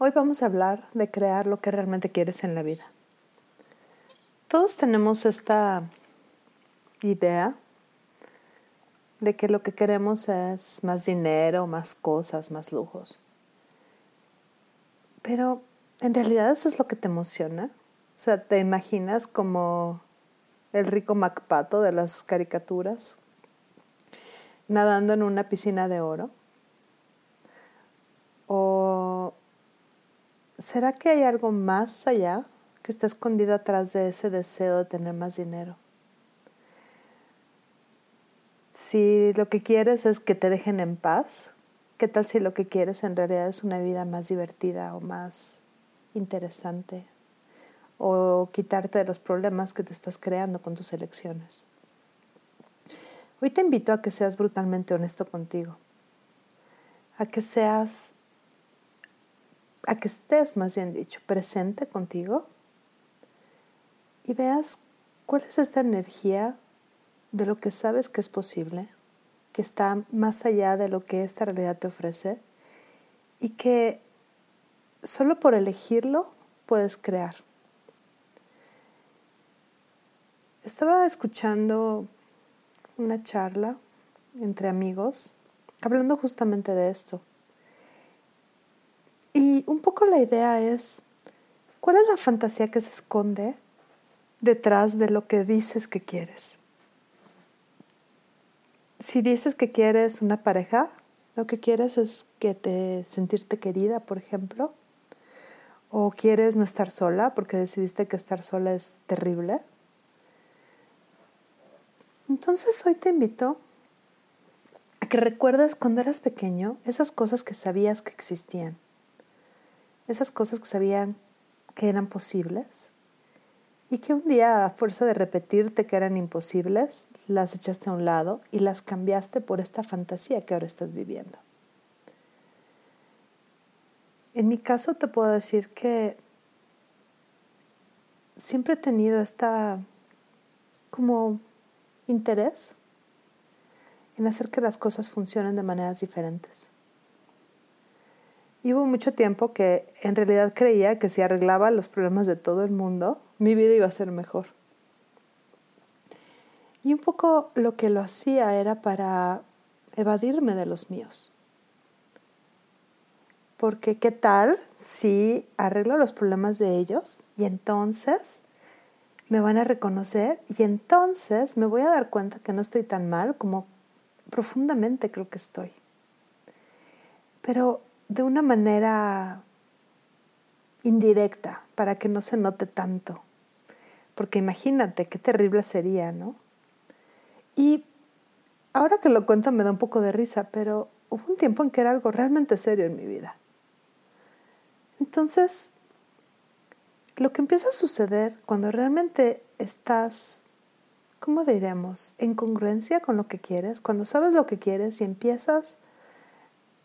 Hoy vamos a hablar de crear lo que realmente quieres en la vida. Todos tenemos esta idea de que lo que queremos es más dinero, más cosas, más lujos. Pero en realidad eso es lo que te emociona. O sea, te imaginas como el rico Macpato de las caricaturas, nadando en una piscina de oro. ¿O será que hay algo más allá que está escondido atrás de ese deseo de tener más dinero. Si lo que quieres es que te dejen en paz, ¿qué tal si lo que quieres en realidad es una vida más divertida o más interesante? O quitarte de los problemas que te estás creando con tus elecciones. Hoy te invito a que seas brutalmente honesto contigo, a que seas, a que estés más bien dicho, presente contigo y veas cuál es esta energía de lo que sabes que es posible, que está más allá de lo que esta realidad te ofrece y que solo por elegirlo puedes crear. Estaba escuchando una charla entre amigos hablando justamente de esto. Un poco la idea es, ¿cuál es la fantasía que se esconde detrás de lo que dices que quieres. Si dices que quieres una pareja, lo que quieres es que te sentirte querida, por ejemplo, o quieres no estar sola porque decidiste que estar sola es terrible. Entonces hoy te invito a que recuerdes cuando eras pequeño esas cosas que sabías que existían, esas cosas que sabían que eran posibles y que un día a fuerza de repetirte que eran imposibles, las echaste a un lado y las cambiaste por esta fantasía que ahora estás viviendo. En mi caso te puedo decir que siempre he tenido esta como interés en hacer que las cosas funcionen de maneras diferentes. Y hubo mucho tiempo que en realidad creía que si arreglaba los problemas de todo el mundo, mi vida iba a ser mejor. Y un poco lo que lo hacía era para evadirme de los míos. Porque qué tal si arreglo los problemas de ellos y entonces me van a reconocer y entonces me voy a dar cuenta que no estoy tan mal como profundamente creo que estoy. Pero de una manera indirecta para que no se note tanto. Porque imagínate qué terrible sería, ¿no? Y ahora que lo cuento me da un poco de risa, pero hubo un tiempo en que era algo realmente serio en mi vida. Entonces, lo que empieza a suceder cuando realmente estás, ¿cómo diríamos?, en congruencia con lo que quieres, cuando sabes lo que quieres y empiezas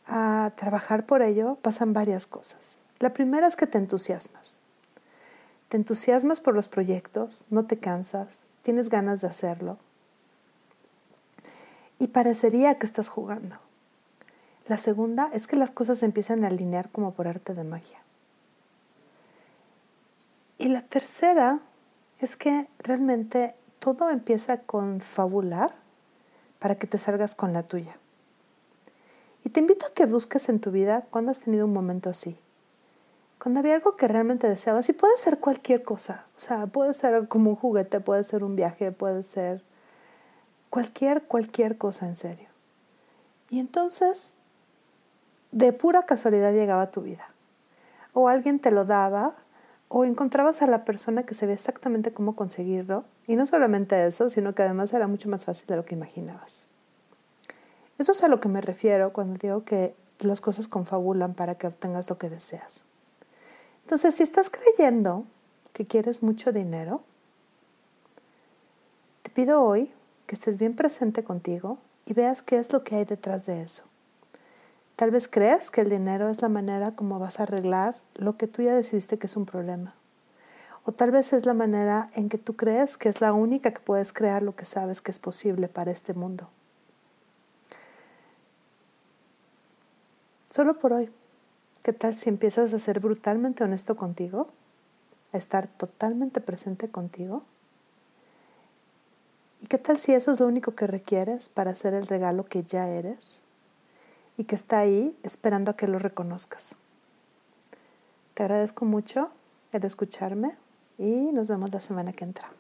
a trabajar por ello, pasan varias cosas. La primera es que te entusiasmas. Te entusiasmas por los proyectos, no te cansas, tienes ganas de hacerlo. Y parecería que estás jugando. La segunda es que las cosas se empiezan a alinear como por arte de magia. Y la tercera es que realmente todo empieza a confabular para que te salgas con la tuya. Y te invito a que busques en tu vida cuando has tenido un momento así. Cuando había algo que realmente deseabas, y puede ser cualquier cosa, o sea, puede ser como un juguete, puede ser un viaje, puede ser cualquier, cualquier cosa en serio. Y entonces, de pura casualidad llegaba a tu vida. O alguien te lo daba, o encontrabas a la persona que sabía exactamente cómo conseguirlo. Y no solamente eso, sino que además era mucho más fácil de lo que imaginabas. Eso es a lo que me refiero cuando digo que las cosas confabulan para que obtengas lo que deseas. Entonces, si estás creyendo que quieres mucho dinero, te pido hoy que estés bien presente contigo y veas qué es lo que hay detrás de eso. Tal vez creas que el dinero es la manera como vas a arreglar lo que tú ya decidiste que es un problema. O tal vez es la manera en que tú crees que es la única que puedes crear lo que sabes que es posible para este mundo. Solo por hoy, ¿qué tal si empiezas a ser brutalmente honesto contigo? A estar totalmente presente contigo. ¿Y qué tal si eso es lo único que requieres para hacer el regalo que ya eres? Y que está ahí esperando a que lo reconozcas. Te agradezco mucho el escucharme y nos vemos la semana que entra.